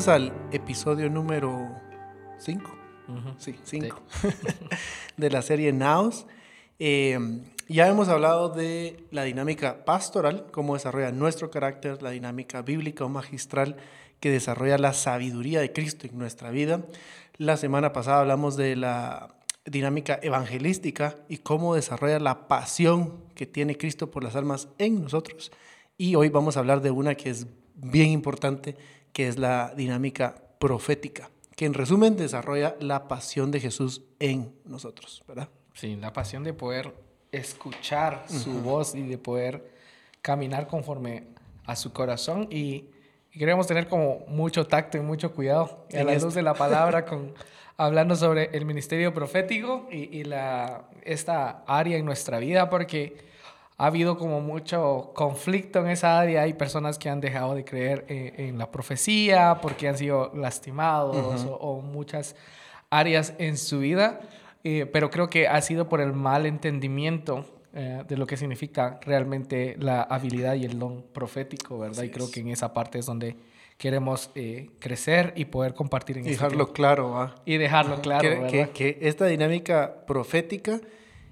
bienvenidos al episodio número 5. Sí, 5. de la serie Naos. Eh, ya hemos hablado de la dinámica pastoral, cómo desarrolla nuestro carácter, la dinámica bíblica o magistral que desarrolla la sabiduría de Cristo en nuestra vida. La semana pasada hablamos de la dinámica evangelística y cómo desarrolla la pasión que tiene Cristo por las almas en nosotros. Y hoy vamos a hablar de una que es bien importante, que es la dinámica profética, que en resumen desarrolla la pasión de Jesús en nosotros, ¿verdad? Sí, la pasión de poder escuchar su voz y de poder caminar conforme a su corazón. Y, queremos tener como mucho tacto y mucho cuidado en la luz de la palabra con hablando sobre el ministerio profético y, y, la, esta área en nuestra vida porque ha habido como mucho conflicto en esa área. Hay personas que han dejado de creer eh, en la profecía porque han sido lastimados o, muchas áreas en su vida. Eh, pero creo que ha sido por el mal entendimiento eh, de lo que significa realmente la habilidad y el don profético, ¿verdad? y creo que en esa parte es donde queremos crecer y poder compartir en y este dejarlo claro y dejarlo claro que, que, que, esta dinámica profética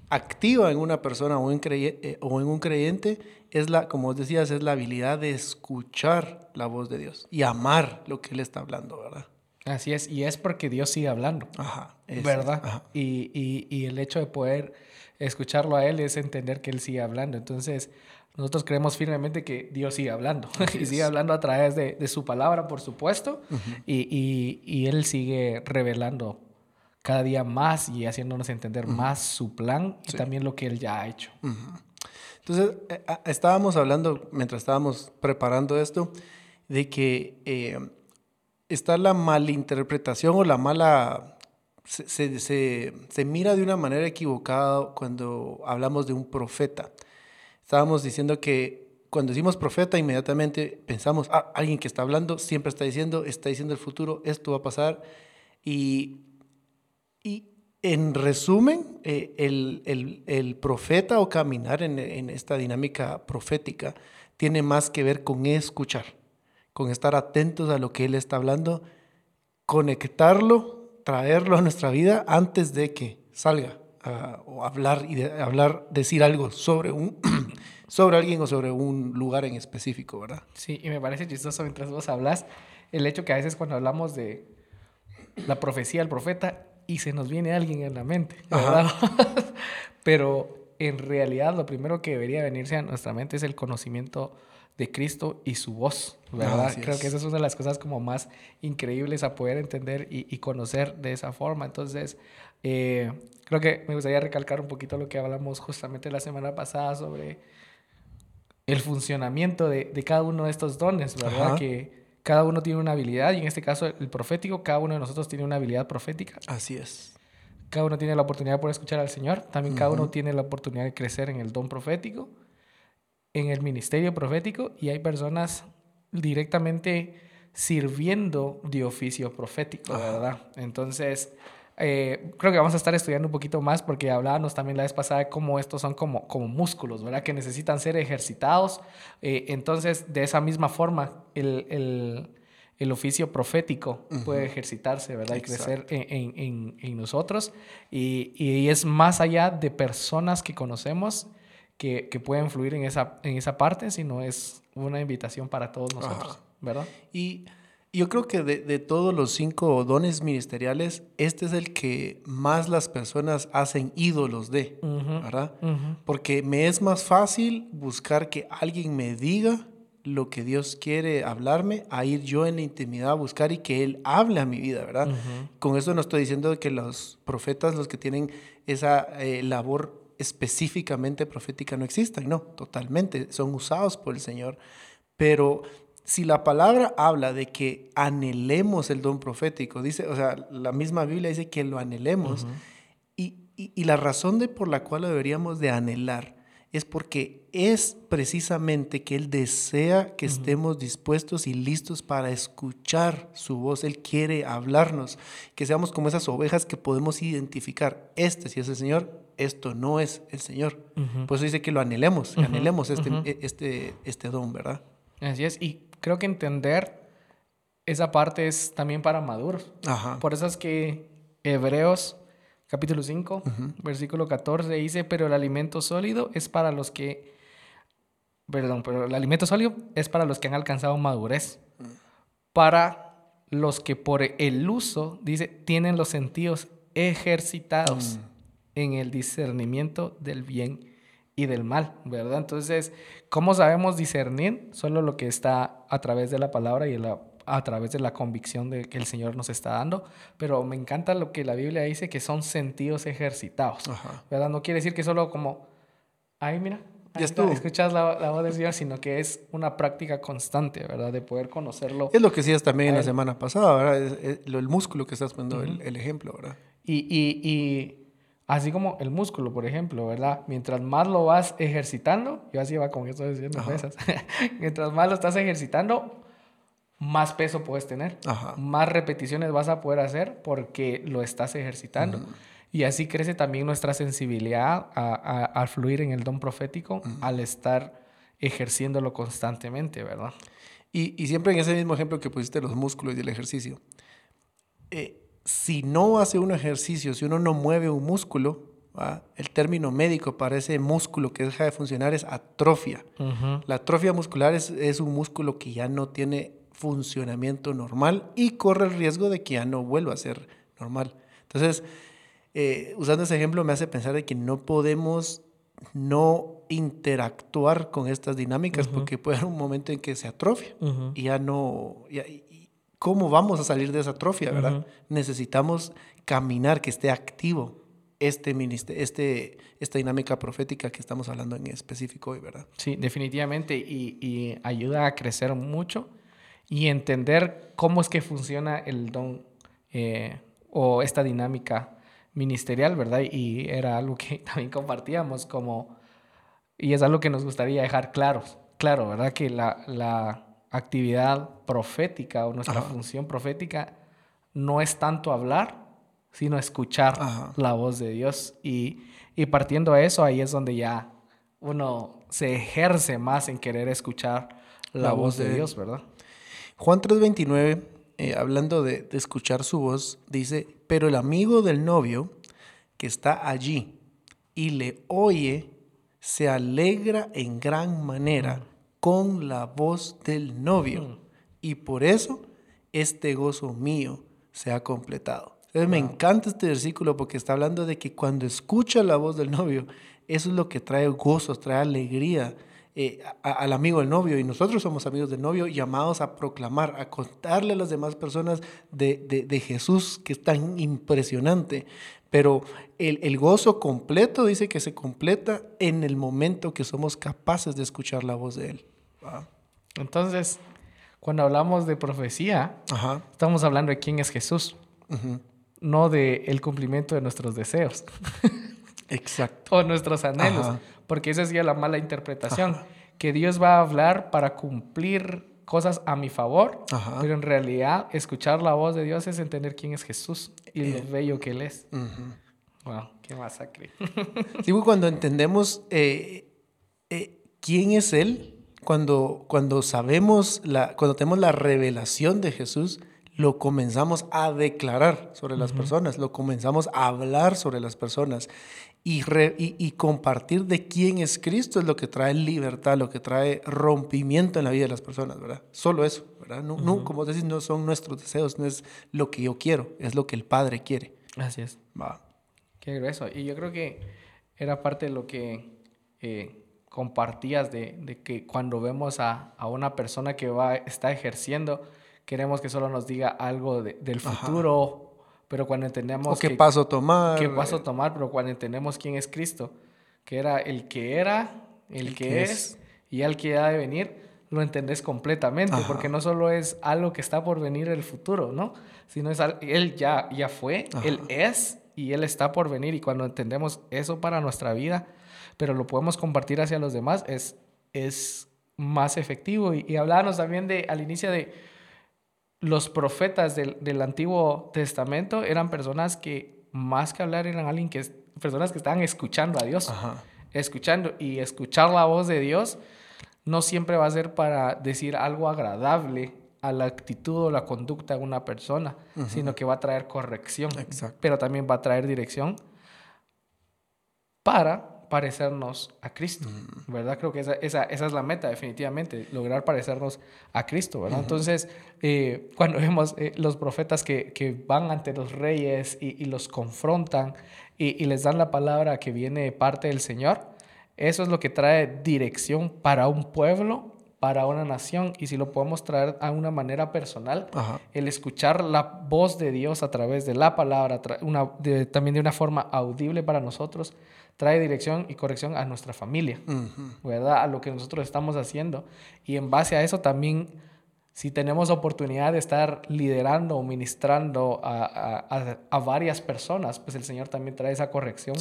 activa en una persona o en, eh, o en un creyente es la, como decías, es la habilidad de escuchar la voz de Dios y amar lo que Él está hablando, ¿verdad? Así es, y es porque Dios sigue hablando, Ajá, ¿verdad? Y, y, y, el hecho de poder escucharlo a Él es entender que Él sigue hablando. Entonces, nosotros creemos firmemente que Dios sigue hablando, y sigue hablando a través de, de su palabra, por supuesto, y, y Él sigue revelando cada día más y haciéndonos entender más su plan y también lo que Él ya ha hecho. Entonces, eh, estábamos hablando, mientras estábamos preparando esto, de que eh, está la malinterpretación o la mala... Se, se, se, mira de una manera equivocada cuando hablamos de un profeta. Estábamos diciendo que cuando decimos profeta, inmediatamente pensamos, ah, alguien que está hablando, siempre está diciendo, está diciendo el futuro, esto va a pasar. Y en resumen, eh, el, profeta o caminar en, esta dinámica profética tiene más que ver con escuchar, con estar atentos a lo que Él está hablando, conectarlo, traerlo a nuestra vida antes de que salga a, o hablar y hablar, decir algo sobre un sobre alguien o sobre un lugar en específico, ¿verdad? Sí, y me parece chistoso mientras vos hablas el hecho que a veces cuando hablamos de la profecía del profeta y se nos viene alguien en la mente, ¿verdad? Pero en realidad lo primero que debería venirse a nuestra mente es el conocimiento de Cristo y su voz, ¿verdad? Creo que esa es una de las cosas como más increíbles a poder entender y, conocer de esa forma. Entonces, eh, creo que me gustaría recalcar un poquito lo que hablamos justamente la semana pasada sobre el funcionamiento de, de cada uno de estos dones, ¿verdad? Que cada uno tiene una habilidad y en este caso el profético, cada uno de nosotros tiene una habilidad profética. Así es. Cada uno tiene la oportunidad de poder escuchar al Señor, también cada uno tiene la oportunidad de crecer en el don profético, en el ministerio profético y hay personas directamente sirviendo de oficio profético, ¿verdad? Entonces, eh, creo que vamos a estar estudiando un poquito más porque hablábamos también la vez pasada de cómo estos son como, como músculos, ¿verdad? Que necesitan ser ejercitados. Eh, entonces, de esa misma forma, el, el, el oficio profético puede ejercitarse, ¿verdad? Y crecer en, en, en, nosotros. Y, y, es más allá de personas que conocemos que, que, pueden fluir en esa, en esa parte, sino es una invitación para todos nosotros, ¿verdad? Y yo creo que de, todos los cinco dones ministeriales, este es el que más las personas hacen ídolos de, ¿verdad? Porque me es más fácil buscar que alguien me diga lo que Dios quiere hablarme, a ir yo en la intimidad a buscar y que Él hable a mi vida, ¿verdad? Con eso no estoy diciendo que los profetas, los que tienen esa eh, labor específicamente profética, no existan, no, totalmente, son usados por el Señor, pero si la palabra habla de que anhelemos el don profético, dice, o sea, la misma Biblia dice que lo anhelemos, y, y, la razón de por la cual lo deberíamos de anhelar es porque es precisamente que Él desea que estemos dispuestos y listos para escuchar su voz. Él quiere hablarnos, que seamos como esas ovejas que podemos identificar, este si es el Señor, esto no es el Señor. Por eso dice que lo anhelemos, anhelemos este, este, este don, ¿verdad? Así es, y creo que entender esa parte es también para maduros. Por eso es que Hebreos capítulo 5, versículo 14 dice, pero el alimento sólido es para los que, perdón, pero el alimento sólido es para los que han alcanzado madurez, para los que por el uso, dice, tienen los sentidos ejercitados mm. en el discernimiento del bien y del mal, ¿verdad? Entonces, ¿cómo sabemos discernir? Solo lo que está a través de la palabra y la a través de la convicción de que el Señor nos está dando, pero me encanta lo que la Biblia dice que son sentidos ejercitados, ¿verdad? No quiere decir que solo como, ahí mira, ahí escuchas la, voz de Dios, sino que es una práctica constante, ¿verdad? De poder conocerlo. Es lo que decías también la semana pasada, ¿verdad? el músculo que estás poniendo el, ejemplo, ¿verdad? Y, y, y así como el músculo, por ejemplo, ¿verdad? Mientras más lo vas ejercitando, yo así va con esto diciendo pesas, mientras más lo estás ejercitando, más peso puedes tener, más repeticiones vas a poder hacer porque lo estás ejercitando. Y así crece también nuestra sensibilidad a, fluir en el don profético al estar ejerciéndolo constantemente, ¿verdad? Y, siempre en ese mismo ejemplo que pusiste los músculos y el ejercicio, eh, si no hace un ejercicio, si uno no mueve un músculo, el término médico para ese músculo que deja de funcionar es atrofia. La atrofia muscular es, es, un músculo que ya no tiene funcionamiento normal y corre el riesgo de que ya no vuelva a ser normal. Entonces, eh, usando ese ejemplo me hace pensar de que no podemos no interactuar con estas dinámicas porque puede haber un momento en que se atrofia y ya no... ¿Cómo vamos a salir de esa atrofia, verdad? Necesitamos caminar, que esté activo este, este, esta dinámica profética que estamos hablando en específico hoy, ¿verdad? Sí, definitivamente, y, y ayuda a crecer mucho y entender cómo es que funciona el don eh, o esta dinámica ministerial, ¿verdad? Y era algo que también compartíamos como, y es algo que nos gustaría dejar claro, claro, ¿verdad? Que la, la actividad profética o nuestra función profética no es tanto hablar, sino escuchar la voz de Dios. Y, y partiendo de eso, ahí es donde ya uno se ejerce más en querer escuchar la, voz, de, Dios, ¿verdad? Juan 3:29, eh, hablando de, escuchar su voz, dice, pero el amigo del novio que está allí y le oye, se alegra en gran manera con la voz del novio. Mm. Y por eso este gozo mío se ha completado. Entonces me encanta este versículo porque está hablando de que cuando escucha la voz del novio, eso es lo que trae gozo, trae alegría, eh, al amigo del novio, y nosotros somos amigos del novio, llamados a proclamar, a contarle a las demás personas de, Jesús, que es tan impresionante. Pero el, gozo completo dice que se completa en el momento que somos capaces de escuchar la voz de Él. Entonces, cuando hablamos de profecía, estamos hablando de quién es Jesús, no de el cumplimiento de nuestros deseos. Exacto. o nuestros anhelos porque esa sería la mala interpretación, que Dios va a hablar para cumplir cosas a mi favor, pero en realidad escuchar la voz de Dios es entender quién es Jesús y lo eh. bello que Él es. Wow, qué masacre. sí, cuando entendemos eh, eh, quién es Él, cuando, cuando sabemos, la, cuando tenemos la revelación de Jesús, lo comenzamos a declarar sobre las personas, lo comenzamos a hablar sobre las personas y, y, compartir de quién es Cristo es lo que trae libertad, lo que trae rompimiento en la vida de las personas, ¿verdad? Solo eso, ¿verdad? No, no, como decís, no son nuestros deseos, no es lo que yo quiero, es lo que el Padre quiere. Así es. Va. Qué grueso. Y yo creo que era parte de lo que eh, compartías de, de, que cuando vemos a, a, una persona que va, está ejerciendo, queremos que solo nos diga algo del futuro pero cuando entendemos... qué paso tomar. Qué paso tomar, pero cuando entendemos quién es Cristo, que era el que era, el, que, es, y el que ha de venir, lo entendés completamente, porque no solo es algo que está por venir el futuro, ¿no? Sino es Él ya, ya fue, Él es y Él está por venir. Y cuando entendemos eso para nuestra vida, pero lo podemos compartir hacia los demás, es, es más efectivo. Y, y hablábamos también de, al inicio de los profetas del, Antiguo Testamento eran personas que más que hablar eran alguien que personas que estaban escuchando a Dios, escuchando y escuchar la voz de Dios no siempre va a ser para decir algo agradable a la actitud o la conducta de una persona, sino que va a traer corrección, pero también va a traer dirección para parecernos a Cristo, ¿verdad? Creo que esa, esa, esa, es la meta, definitivamente, lograr parecernos a Cristo, ¿verdad? Entonces, eh, cuando vemos eh, los profetas que, que, van ante los reyes y, y los confrontan y, y, les dan la palabra que viene parte del Señor, eso es lo que trae dirección para un pueblo, para una nación, y si lo podemos traer a una manera personal, el escuchar la voz de Dios a través de la palabra, una, también de una forma audible para nosotros, trae dirección y corrección a nuestra familia, ¿verdad? A lo que nosotros estamos haciendo. Y en base a eso también, si tenemos oportunidad de estar liderando o ministrando a, a, varias personas, pues el Señor también trae esa corrección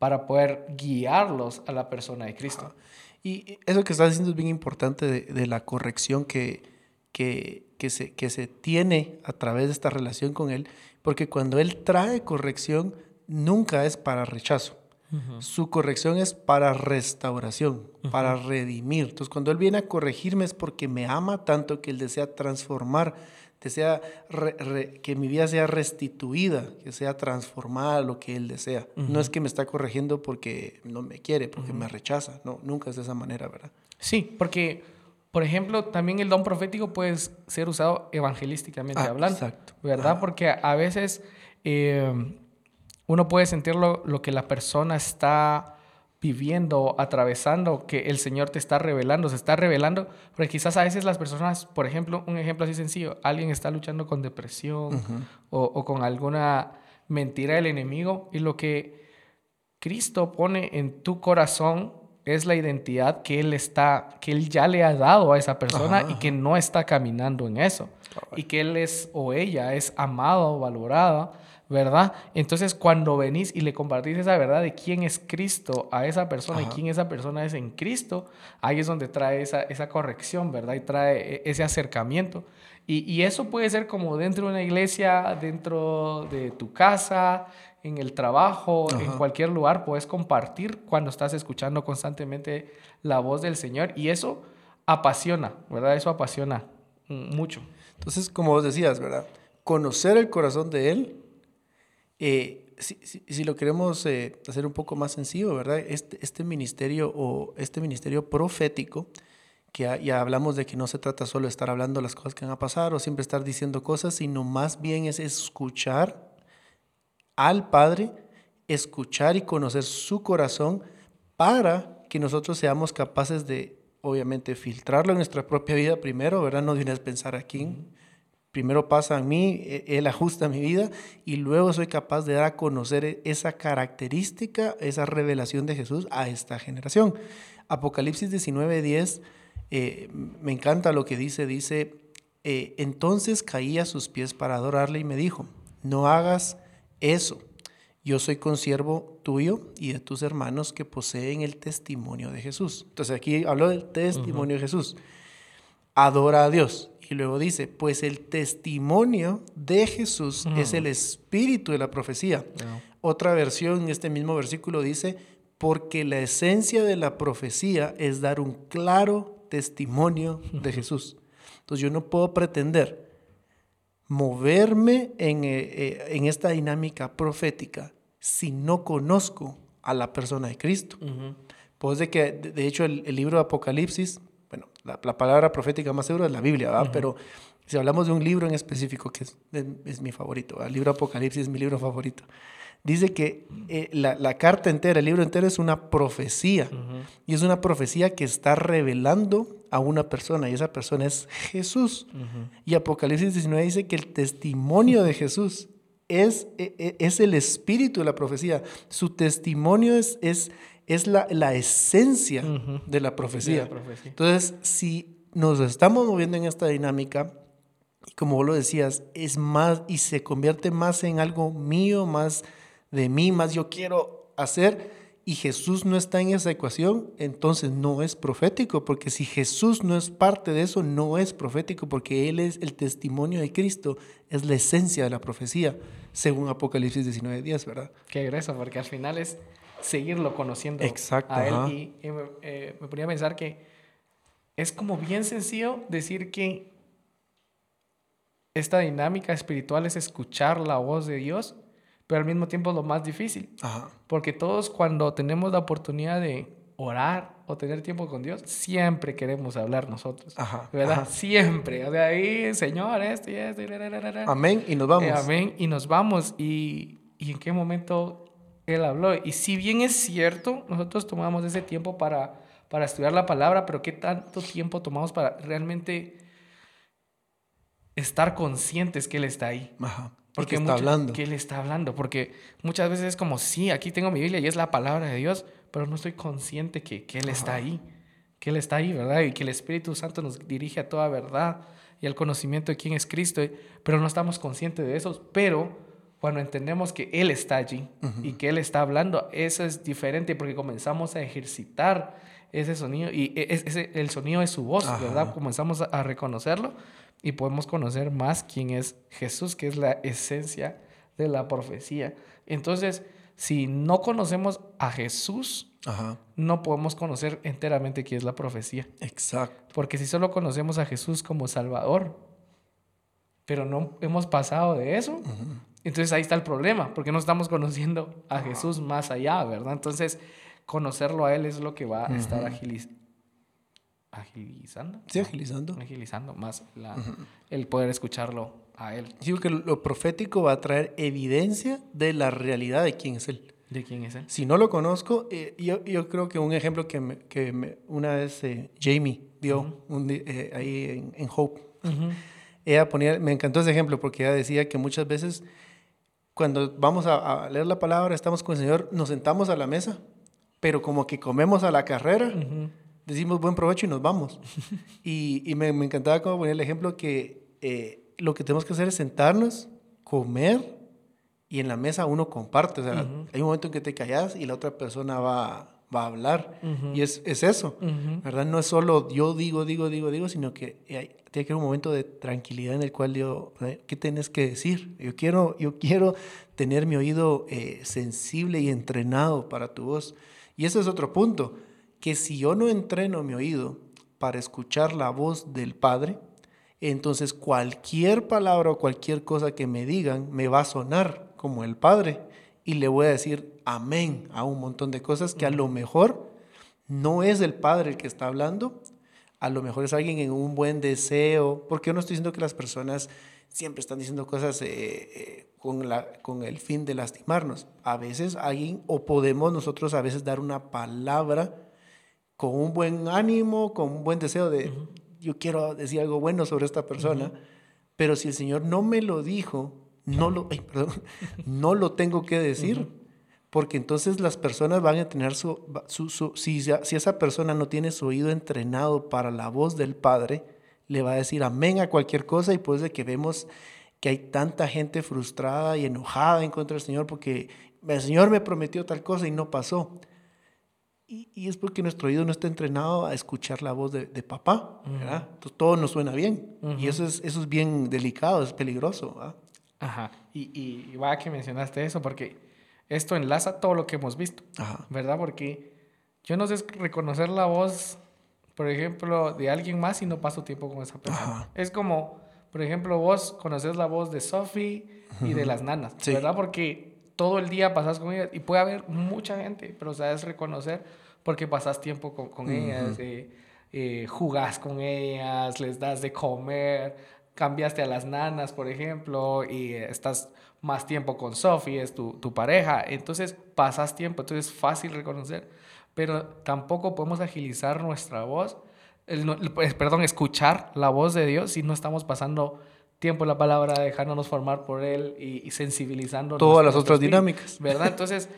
para poder guiarlos a la persona de Cristo. Y eso que estás diciendo es bien importante de, de la corrección que, que, que, se, que se tiene a través de esta relación con Él, porque cuando Él trae corrección, nunca es para rechazo. Su corrección es para restauración, para redimir. Entonces, cuando Él viene a corregirme es porque me ama tanto que Él desea transformar, desea que mi vida sea restituida, que sea transformada a lo que Él desea. No es que me está corrigiendo porque no me quiere, porque me rechaza. No, nunca es de esa manera, ¿verdad? Sí, porque, por ejemplo, también el don profético puede ser usado evangelísticamente ah, hablando. Exacto. ¿Verdad? Porque a veces... Eh, uno puede sentir lo, que la persona está viviendo, atravesando, que el Señor te está revelando, se está revelando, porque quizás a veces las personas, por ejemplo, un ejemplo así sencillo, alguien está luchando con depresión o, con alguna mentira del enemigo y lo que Cristo pone en tu corazón es la identidad que Él está, que Él ya le ha dado a esa persona y que no está caminando en eso. Y que Él es o ella es amado, valorada ¿verdad? Entonces, cuando venís y le compartís esa verdad de quién es Cristo a esa persona y quién esa persona es en Cristo, ahí es donde trae esa, esa corrección, ¿verdad? Y trae e, ese acercamiento. Y, y, eso puede ser como dentro de una iglesia, dentro de tu casa, en el trabajo, en cualquier lugar, puedes compartir cuando estás escuchando constantemente la voz del Señor. Y eso apasiona, ¿verdad? Eso apasiona mucho. Entonces, como vos decías, ¿verdad? Conocer el corazón de Él eh, si, si, lo queremos eh, hacer un poco más sencillo, ¿verdad? Este, este ministerio o este ministerio profético, que ya, hablamos de que no se trata solo de estar hablando las cosas que van a pasar o siempre estar diciendo cosas, sino más bien es escuchar al Padre, escuchar y conocer su corazón para que nosotros seamos capaces de, obviamente, filtrarlo en nuestra propia vida primero, ¿verdad? No de una pensar aquí primero pasa en mí, e, Él ajusta mi vida y luego soy capaz de dar a conocer e, esa característica, esa revelación de Jesús a esta generación. Apocalipsis 19:10, eh, me encanta lo que dice, dice, eh, entonces caí a sus pies para adorarle y me dijo, no hagas eso, yo soy consiervo tuyo y de tus hermanos que poseen el testimonio de Jesús. Entonces aquí hablo del testimonio de Jesús. Adora a Dios. Y luego dice, pues el testimonio de Jesús es el espíritu de la profecía. Otra versión en este mismo versículo dice, porque la esencia de la profecía es dar un claro testimonio de Jesús. Entonces yo no puedo pretender moverme en, eh, eh, en esta dinámica profética si no conozco a la persona de Cristo. Pues de que, de hecho, el, el libro de Apocalipsis bueno, la, palabra profética más segura es la Biblia, ¿verdad? Pero si hablamos de un libro en específico, que es, es, mi favorito, el libro Apocalipsis es mi libro favorito, dice que eh, la, la, carta entera, el libro entero es una profecía, y es una profecía que está revelando a una persona, y esa persona es Jesús. Y Apocalipsis 19 dice que el testimonio de Jesús es, es, e, es el espíritu de la profecía, su testimonio es, es es la, la esencia de, la profecía. Entonces, si nos estamos moviendo en esta dinámica, y como vos lo decías, es más y se convierte más en algo mío, más de mí, más yo quiero hacer, y Jesús no está en esa ecuación, entonces no es profético, porque si Jesús no es parte de eso, no es profético, porque Él es el testimonio de Cristo, es la esencia de la profecía, según Apocalipsis 19.10, ¿verdad? Qué grueso, porque al final es seguirlo conociendo Exacto, a él. Y, eh, me ponía a pensar que es como bien sencillo decir que esta dinámica espiritual es escuchar la voz de Dios, pero al mismo tiempo es lo más difícil. Porque todos cuando tenemos la oportunidad de orar o tener tiempo con Dios, siempre queremos hablar nosotros. ¿Verdad? Siempre. O sea, ahí, Señor, esto y esto. amén, y nos vamos. Eh, amén, y nos vamos. Y, y en qué momento Él habló. Y si bien es cierto, nosotros tomamos ese tiempo para, para estudiar la palabra, pero ¿qué tanto tiempo tomamos para realmente estar conscientes que Él está ahí? Ajá. Porque está hablando. Que Él está hablando. Porque muchas veces es como, sí, aquí tengo mi Biblia y es la palabra de Dios, pero no estoy consciente que, que Él está ahí, que Él está ahí, ¿verdad? Y que el Espíritu Santo nos dirige a toda verdad y al conocimiento de quién es Cristo, pero no estamos conscientes de eso. Pero cuando entendemos que Él está allí y que Él está hablando, eso es diferente porque comenzamos a ejercitar ese sonido y e, ese, el sonido de su voz, ¿verdad? Comenzamos a reconocerlo y podemos conocer más quién es Jesús, que es la esencia de la profecía. Entonces, si no conocemos a Jesús, no podemos conocer enteramente qué es la profecía. Exacto. Porque si solo conocemos a Jesús como Salvador, pero no hemos pasado de eso, entonces ahí está el problema, porque no estamos conociendo a Jesús más allá, ¿verdad? Entonces, conocerlo a Él es lo que va a estar agilizando. Sí, agilizando. Agilizando más el poder escucharlo a Él. Digo que lo profético va a traer evidencia de la realidad de quién es Él. ¿De quién es Él? Si no lo conozco, eh, yo, yo, creo que un ejemplo que, me, que me, una vez eh, Jamie dio un, eh, ahí en, Hope, ella ponía, me encantó ese ejemplo porque ella decía que muchas veces cuando vamos a, leer la palabra, estamos con el Señor, nos sentamos a la mesa, pero como que comemos a la carrera. Decimos buen provecho y nos vamos. y, y me, me, encantaba como poner el ejemplo que lo que tenemos que hacer es sentarnos, comer y en la mesa uno comparte. O sea, hay un momento en que te callas y la otra persona va, va a hablar. Y es, es eso, ¿verdad? No es solo yo digo, digo, digo, digo, sino que hay, tiene que haber un momento de tranquilidad en el cual yo, ¿qué tienes que decir? Yo quiero, yo quiero tener mi oído eh, sensible y entrenado para tu voz. Y ese es otro punto, que si yo no entreno mi oído para escuchar la voz del Padre, entonces cualquier palabra o cualquier cosa que me digan me va a sonar como el Padre y le voy a decir amén a un montón de cosas que a lo mejor no es el Padre el que está hablando, a lo mejor es alguien en un buen deseo, porque yo no estoy diciendo que las personas siempre están diciendo cosas eh, eh, con, la, con el fin de lastimarnos. A veces alguien, o podemos nosotros a veces dar una palabra con un buen ánimo, con un buen deseo de, yo quiero decir algo bueno sobre esta persona, pero si el Señor no me lo dijo, no lo, no lo tengo que decir, porque entonces las personas van a tener su, su, si, si esa persona no tiene su oído entrenado para la voz del Padre, le va a decir amén a cualquier cosa y pues de que vemos que hay tanta gente frustrada y enojada en contra del Señor porque el Señor me prometió tal cosa y no pasó. Y, es porque nuestro oído no está entrenado a escuchar la voz de, papá, ¿verdad? Entonces todo nos suena bien. Y eso es, eso es bien delicado, es peligroso, ¿verdad? Ajá. Y, y, va que mencionaste eso, porque esto enlaza todo lo que hemos visto, ¿verdad? Porque yo no sé reconocer la voz, por ejemplo, de alguien más y no paso tiempo con esa persona. Es como, por ejemplo, vos conoces la voz de Sophie y de las nanas, ¿verdad? Porque todo el día pasas con ellas y puede haber mucha gente, pero sabes reconocer porque pasas tiempo con, con ellas, eh, eh, jugás con ellas, les das de comer, cambiaste a las nanas, por ejemplo, y estás más tiempo con Sophie, es tu, tu pareja, entonces pasas tiempo, entonces es fácil reconocer, pero tampoco podemos agilizar nuestra voz, el, pues, perdón, escuchar la voz de Dios si no estamos pasando tiempo en la palabra, dejándonos formar por Él y, sensibilizando. Todas las otras dinámicas. ¿Verdad? Entonces,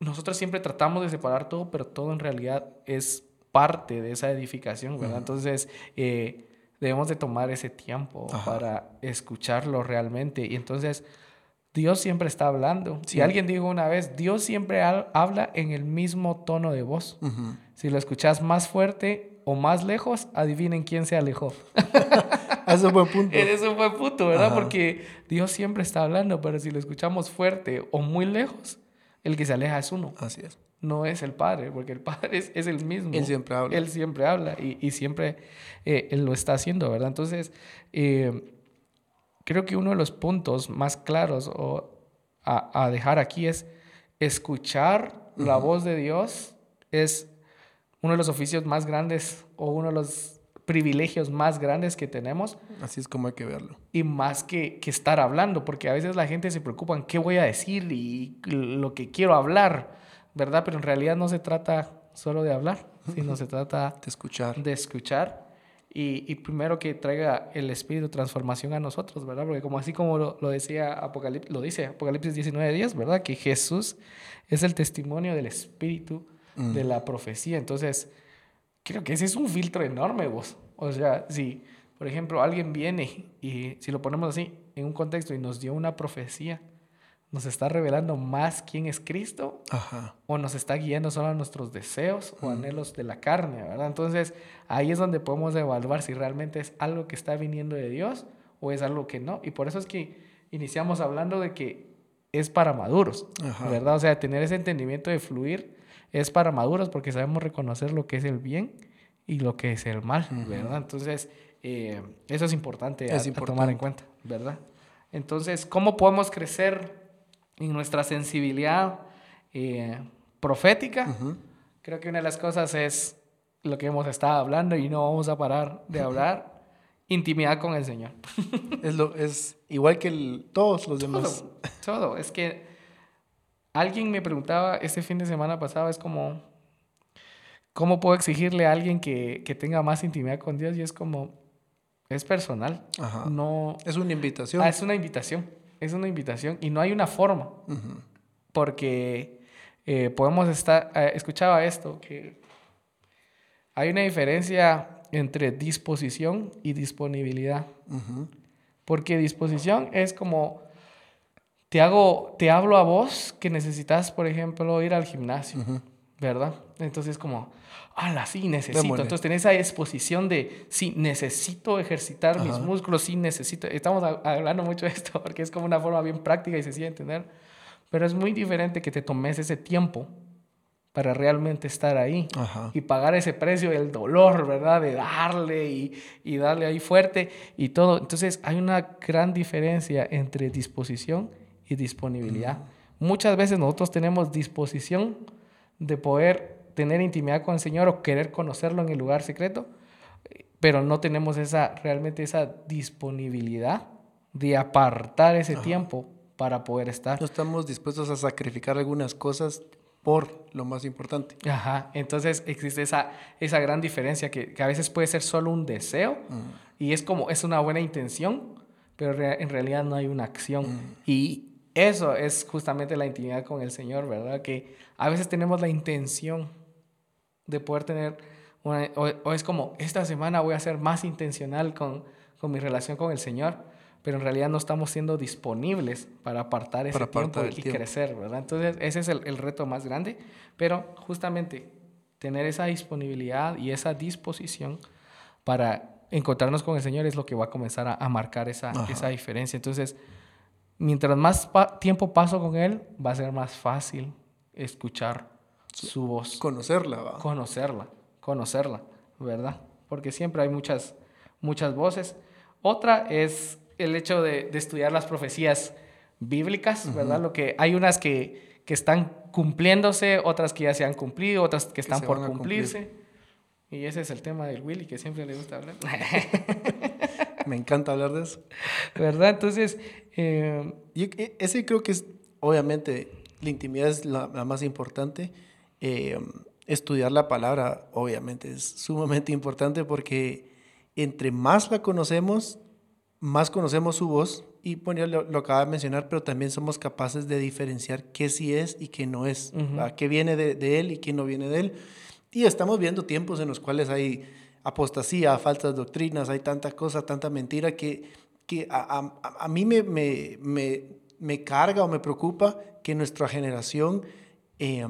nosotros siempre tratamos de separar todo, pero todo en realidad es parte de esa edificación, ¿verdad? Entonces, eh, debemos de tomar ese tiempo para escucharlo realmente. Y entonces, Dios siempre está hablando. Si alguien dijo una vez, Dios siempre habla en el mismo tono de voz. Si lo escuchas más fuerte o más lejos, adivinen quién se alejó. es un buen punto. Es un buen punto, ¿verdad? Porque Dios siempre está hablando, pero si lo escuchamos fuerte o muy lejos, el que se aleja es uno. Así es. No es el Padre, porque el Padre es, es el mismo. Él siempre habla. Él siempre habla y, y siempre eh, Él lo está haciendo, ¿verdad? Entonces, eh, creo que uno de los puntos más claros a, dejar aquí es escuchar la voz de Dios es uno de los oficios más grandes o uno de los privilegios más grandes que tenemos. Así es como hay que verlo. Y más que, que estar hablando, porque a veces la gente se preocupa en qué voy a decir y lo que quiero hablar, ¿verdad? Pero en realidad no se trata solo de hablar, sino se trata de escuchar. De escuchar y, primero que traiga el espíritu de transformación a nosotros, ¿verdad? Porque como así como lo, decía Apocalipsis, lo dice Apocalipsis 19 días, ¿verdad? Que Jesús es el testimonio del espíritu mm. de la profecía. Entonces, creo que ese es un filtro enorme, vos. O sea, si, por ejemplo, alguien viene y si lo ponemos así, en un contexto y nos dio una profecía, nos está revelando más quién es Cristo o nos está guiando solo a nuestros deseos o anhelos de la carne, ¿verdad? Entonces ahí es donde podemos evaluar si realmente es algo que está viniendo de Dios o es algo que no. Y por eso es que iniciamos hablando de que es para maduros, ¿verdad? O sea, tener ese entendimiento de fluir es para maduros porque sabemos reconocer lo que es el bien y lo que es el mal, ¿verdad? Entonces, eh, eso es importante, es importante. tomar en cuenta, ¿verdad? Entonces, ¿cómo podemos crecer en nuestra sensibilidad eh, profética. Creo que una de las cosas es lo que hemos estado hablando y no vamos a parar de hablar, intimidad con el Señor. es, lo, es igual que todos los demás. Todo, Es que alguien me preguntaba este fin de semana pasado, es como, ¿cómo puedo exigirle a alguien que, que tenga más intimidad con Dios? Y es como, es personal. No, es una invitación. Ah, es una invitación es una invitación y no hay una forma. Porque eh, podemos estar, eh, escuchaba esto, que hay una diferencia entre disposición y disponibilidad. Porque disposición es como, te hago, te hablo a vos que necesitas, por ejemplo, ir al gimnasio, ¿verdad? Entonces como, ala, sí, necesito. Entonces tenés esa exposición de, sí, necesito ejercitar mis músculos, sí, necesito. Estamos hablando mucho de esto porque es como una forma bien práctica y sencilla de entender. Pero es muy diferente que te tomes ese tiempo para realmente estar ahí y pagar ese precio del dolor, ¿verdad? De darle y, y, darle ahí fuerte y todo. Entonces hay una gran diferencia entre disposición y disponibilidad. Muchas veces nosotros tenemos disposición de poder tener intimidad con el Señor o querer conocerlo en el lugar secreto, pero no tenemos esa, realmente esa disponibilidad de apartar ese tiempo para poder estar. No estamos dispuestos a sacrificar algunas cosas por lo más importante. Ajá, entonces existe esa, esa gran diferencia que, que a veces puede ser solo un deseo y es como, es una buena intención, pero en realidad no hay una acción. Y eso es justamente la intimidad con el Señor, ¿verdad? Que a veces tenemos la intención de poder tener una, o, es como, esta semana voy a ser más intencional con, con, mi relación con el Señor, pero en realidad no estamos siendo disponibles para apartar ese tiempo y crecer, ¿verdad? Entonces, ese es el, el, reto más grande, pero justamente tener esa disponibilidad y esa disposición para encontrarnos con el Señor es lo que va a comenzar a, a marcar esa, esa diferencia. Entonces, mientras más tiempo paso con Él, va a ser más fácil escuchar su voz. Conocerla, ¿va? Conocerla, conocerla, ¿verdad? Porque siempre hay muchas, muchas voces. Otra es el hecho de, estudiar las profecías bíblicas, ¿verdad? Lo que hay unas que, que, están cumpliéndose, otras que ya se han cumplido, otras que están por cumplirse. Y ese es el tema del Willy, que siempre le gusta hablar. Me encanta hablar de eso. ¿Verdad? Entonces... Eh, ese creo que es, obviamente, la intimidad es la más importante eh, estudiar la palabra, obviamente, es sumamente importante porque entre más la conocemos, más conocemos su voz y bueno, lo, lo, acaba de mencionar, pero también somos capaces de diferenciar qué sí es y qué no es, qué viene de, él y qué no viene de él. Y estamos viendo tiempos en los cuales hay apostasía, falsas doctrinas, hay tanta cosa, tanta mentira que, que a, a, mí me, me, me, me, carga o me preocupa que nuestra generación eh,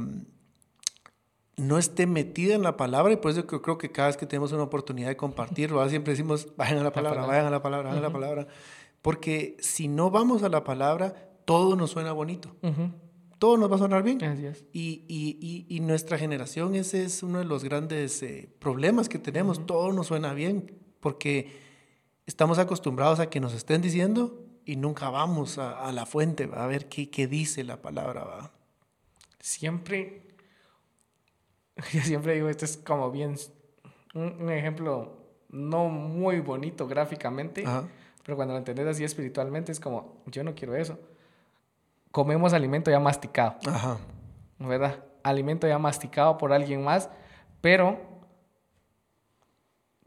no esté metida en la palabra y por eso creo, que cada vez que tenemos una oportunidad de compartirlo, siempre decimos, vayan a la palabra, vayan a la palabra, vayan a la palabra, porque si no vamos a la palabra, todo nos suena bonito. Todo nos va a sonar bien. Y, y, y, nuestra generación, ese es uno de los grandes eh, problemas que tenemos. Todo nos suena bien, porque estamos acostumbrados a que nos estén diciendo y nunca vamos a, la fuente a ver qué, qué, dice la palabra. ¿va? Siempre, yo siempre digo, esto es como bien, un, ejemplo no muy bonito gráficamente, pero cuando lo entendés así espiritualmente es como, yo no quiero eso. Comemos alimento ya masticado. Ajá. ¿Verdad? Alimento ya masticado por alguien más, pero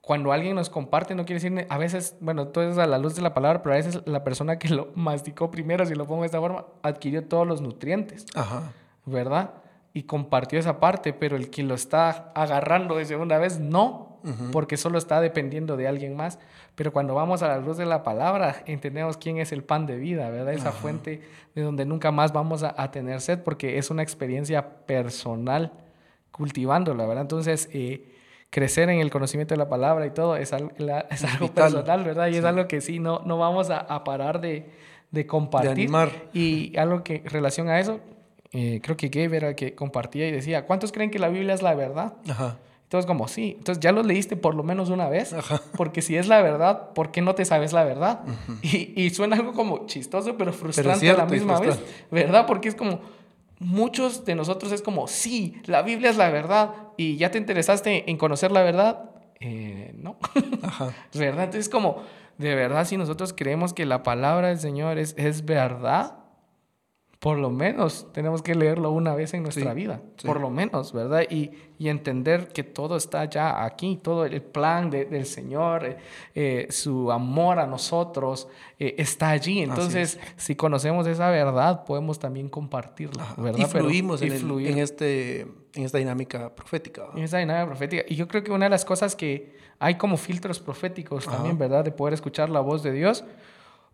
cuando alguien nos comparte, no quiere decir, a veces, bueno, todo es a la luz de la palabra, pero a veces la persona que lo masticó primero, si lo pongo de esta forma, adquirió todos los nutrientes, Ajá. ¿verdad? Y compartió esa parte, pero el que lo está agarrando de segunda vez, no, porque solo está dependiendo de alguien más. Pero cuando vamos a la luz de la palabra, entendemos quién es el pan de vida, ¿verdad? Esa fuente de donde nunca más vamos a, tener sed, porque es una experiencia personal cultivándola, ¿verdad? Entonces, eh, crecer en el conocimiento de la palabra y todo es, algo, es algo personal, ¿verdad? Y es algo que sí, no, no vamos a, parar de, de compartir. De animar. Y algo que, en relación a eso, eh, creo que Gabe era el que compartía y decía, ¿cuántos creen que la Biblia es la verdad? Ajá. Entonces, como, sí, entonces ya lo leíste por lo menos una vez, porque si es la verdad, ¿por qué no te sabes la verdad? y, y, suena algo como chistoso, pero frustrante a la misma vez, ¿verdad? Porque es como, muchos de nosotros es como, sí, la Biblia es la verdad y ya te interesaste en conocer la verdad. Eh, no, ¿verdad? Entonces como, de verdad, si nosotros creemos que la palabra del Señor es, es verdad, por lo menos tenemos que leerlo una vez en nuestra vida, por lo menos, ¿verdad? Y, y, entender que todo está ya aquí, todo el plan del Señor, eh, eh, su amor a nosotros eh, está allí. Entonces, si conocemos esa verdad, podemos también compartirla, ¿verdad? Y fluimos en, en, este, en esta dinámica profética. En esta dinámica profética. Y yo creo que una de las cosas que hay como filtros proféticos también, ¿verdad? De poder escuchar la voz de Dios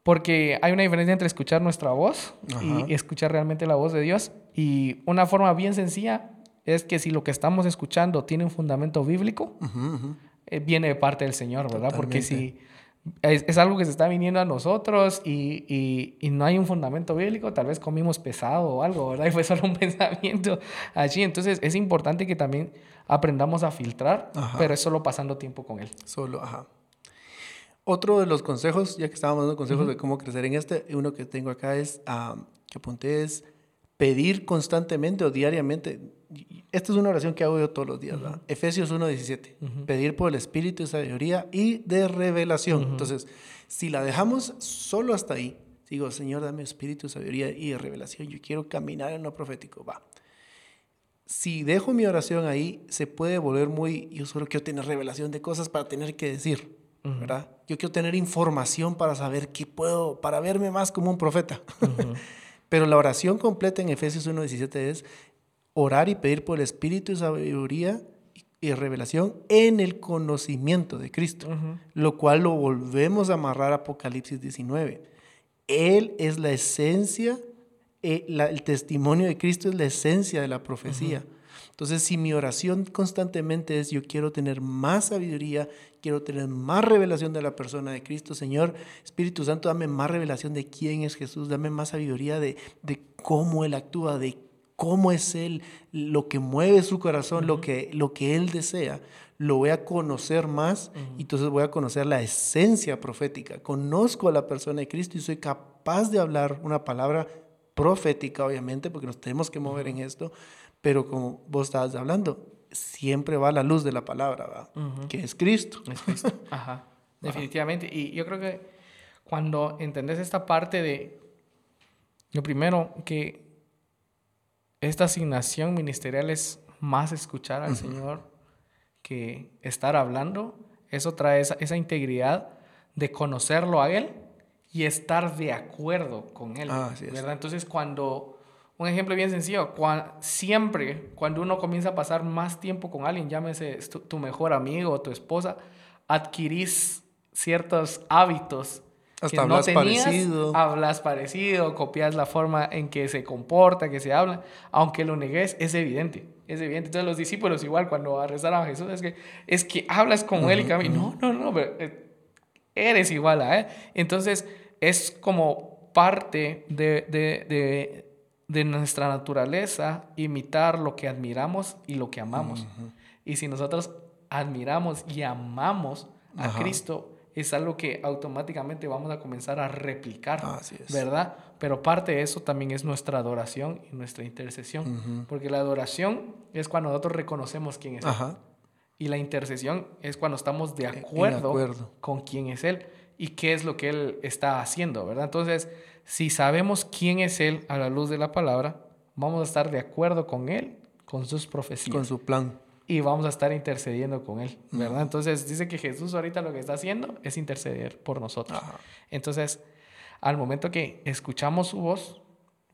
porque hay una diferencia entre escuchar nuestra voz y escuchar realmente la voz de Dios. Y una forma bien sencilla es que si lo que estamos escuchando tiene un fundamento bíblico, eh, viene de parte del Señor, ¿verdad? Porque si es, algo que se está viniendo a nosotros y, y, no hay un fundamento bíblico, tal vez comimos pesado o algo, ¿verdad? Y fue solo un pensamiento allí. Entonces es importante que también aprendamos a filtrar, pero es solo pasando tiempo con Él. Solo, ajá. Otro de los consejos, ya que estábamos dando consejos de cómo crecer en este, uno que tengo acá es, que apunté es pedir constantemente o diariamente. Esta es una oración que hago yo todos los días, Efesios 1.17. Pedir por el espíritu de sabiduría y de revelación. Entonces, si la dejamos solo hasta ahí, digo, Señor, dame espíritu de sabiduría y de revelación. Yo quiero caminar en lo profético. Va. Si dejo mi oración ahí, se puede volver muy, yo solo quiero tener revelación de cosas para tener que decir. ¿Verdad? Yo quiero tener información para saber qué puedo, para verme más como un profeta. Pero la oración completa en Efesios 1.17 es orar y pedir por el espíritu de sabiduría y revelación en el conocimiento de Cristo, lo cual lo volvemos a amarrar a Apocalipsis 19. Él es la esencia, eh, el testimonio de Cristo es la esencia de la profecía. Entonces, si mi oración constantemente es yo quiero tener más sabiduría, quiero tener más revelación de la persona de Cristo, Señor, Espíritu Santo, dame más revelación de quién es Jesús, dame más sabiduría de, de cómo Él actúa, de cómo es Él, lo que mueve su corazón, lo, que, lo que Él desea, lo voy a conocer más y entonces voy a conocer la esencia profética. Conozco a la persona de Cristo y soy capaz de hablar una palabra profética, obviamente, porque nos tenemos que mover en esto, pero como vos estabas hablando, siempre va a la luz de la palabra, que es Cristo. Es Cristo. Ajá. Definitivamente. Y yo creo que cuando entendés esta parte de, lo primero, que esta asignación ministerial es más escuchar al Señor que estar hablando, eso trae esa, esa, integridad de conocerlo a Él y estar de acuerdo con Él. Ah, ¿verdad? Entonces, cuando un ejemplo bien sencillo, siempre cuando uno comienza a pasar más tiempo con alguien, llámese tu, mejor amigo o tu esposa, adquirís ciertos hábitos Hasta que hablas no tenías, parecido. Hablas parecido, copias la forma en que se comporta, que se habla, aunque lo negues, es evidente. Es evidente. Entonces los discípulos igual cuando arrestaron a Jesús es que, es que hablas con él y caminas. No, no, no, pero, eh, eres igual a él. Entonces es como parte de, de de nuestra naturaleza imitar lo que admiramos y lo que amamos. Y si nosotros admiramos y amamos a Cristo, es algo que automáticamente vamos a comenzar a replicar, Así es. ¿verdad? Pero parte de eso también es nuestra adoración y nuestra intercesión, porque la adoración es cuando nosotros reconocemos quién es Él. Ajá. Y la intercesión es cuando estamos de acuerdo. con quién es Él y qué es lo que Él está haciendo, ¿verdad? Entonces, si sabemos quién es Él a la luz de la palabra, vamos a estar de acuerdo con Él, con sus profecías. Con su plan. Y vamos a estar intercediendo con Él, ¿verdad? Entonces, dice que Jesús ahorita lo que está haciendo es interceder por nosotros. Entonces, al momento que escuchamos su voz,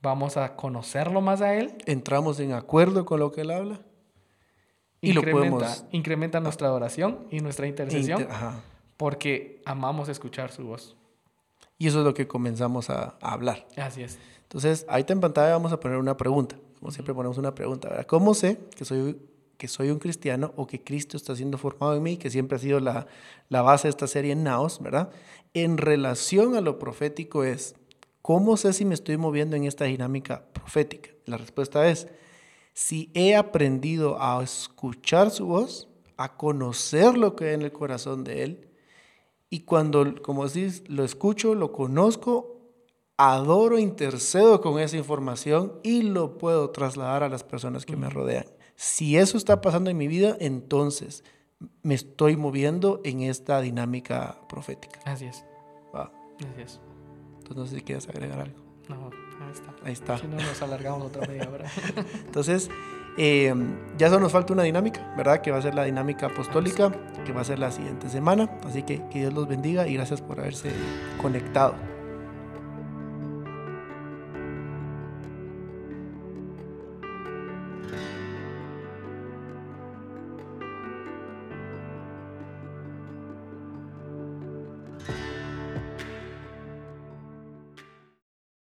vamos a conocerlo más a Él Entramos en acuerdo con lo que él habla. Y lo incrementa, podemos- incrementa nuestra adoración y nuestra intercesión Inter- ajá. Porque amamos escuchar su voz. Y eso es lo que comenzamos a, a hablar. Así es. Entonces, ahí en pantalla vamos a poner una pregunta. Como siempre ponemos una pregunta. ¿verdad? ¿Cómo sé que soy, que soy un cristiano o que Cristo está siendo formado en mí? Que siempre ha sido la, la base de esta serie en Naos, ¿verdad? En relación a lo profético es, ¿cómo sé si me estoy moviendo en esta dinámica profética? La respuesta es, si he aprendido a escuchar su voz, a conocer lo que hay en el corazón de Él, y cuando, como decís, lo escucho, lo conozco, adoro, intercedo con esa información y lo puedo trasladar a las personas que me rodean. Si eso está pasando en mi vida, entonces me estoy moviendo en esta dinámica profética. Así es. Va. Así es. Entonces, no sé si quieres agregar algo. No, ahí está. Ahí está. Si no, nos alargamos otra media hora. Entonces, eh, ya solo nos falta una dinámica, ¿verdad? Que va a ser la dinámica apostólica, que va a ser la siguiente semana. Así que que Dios los bendiga y gracias por haberse conectado.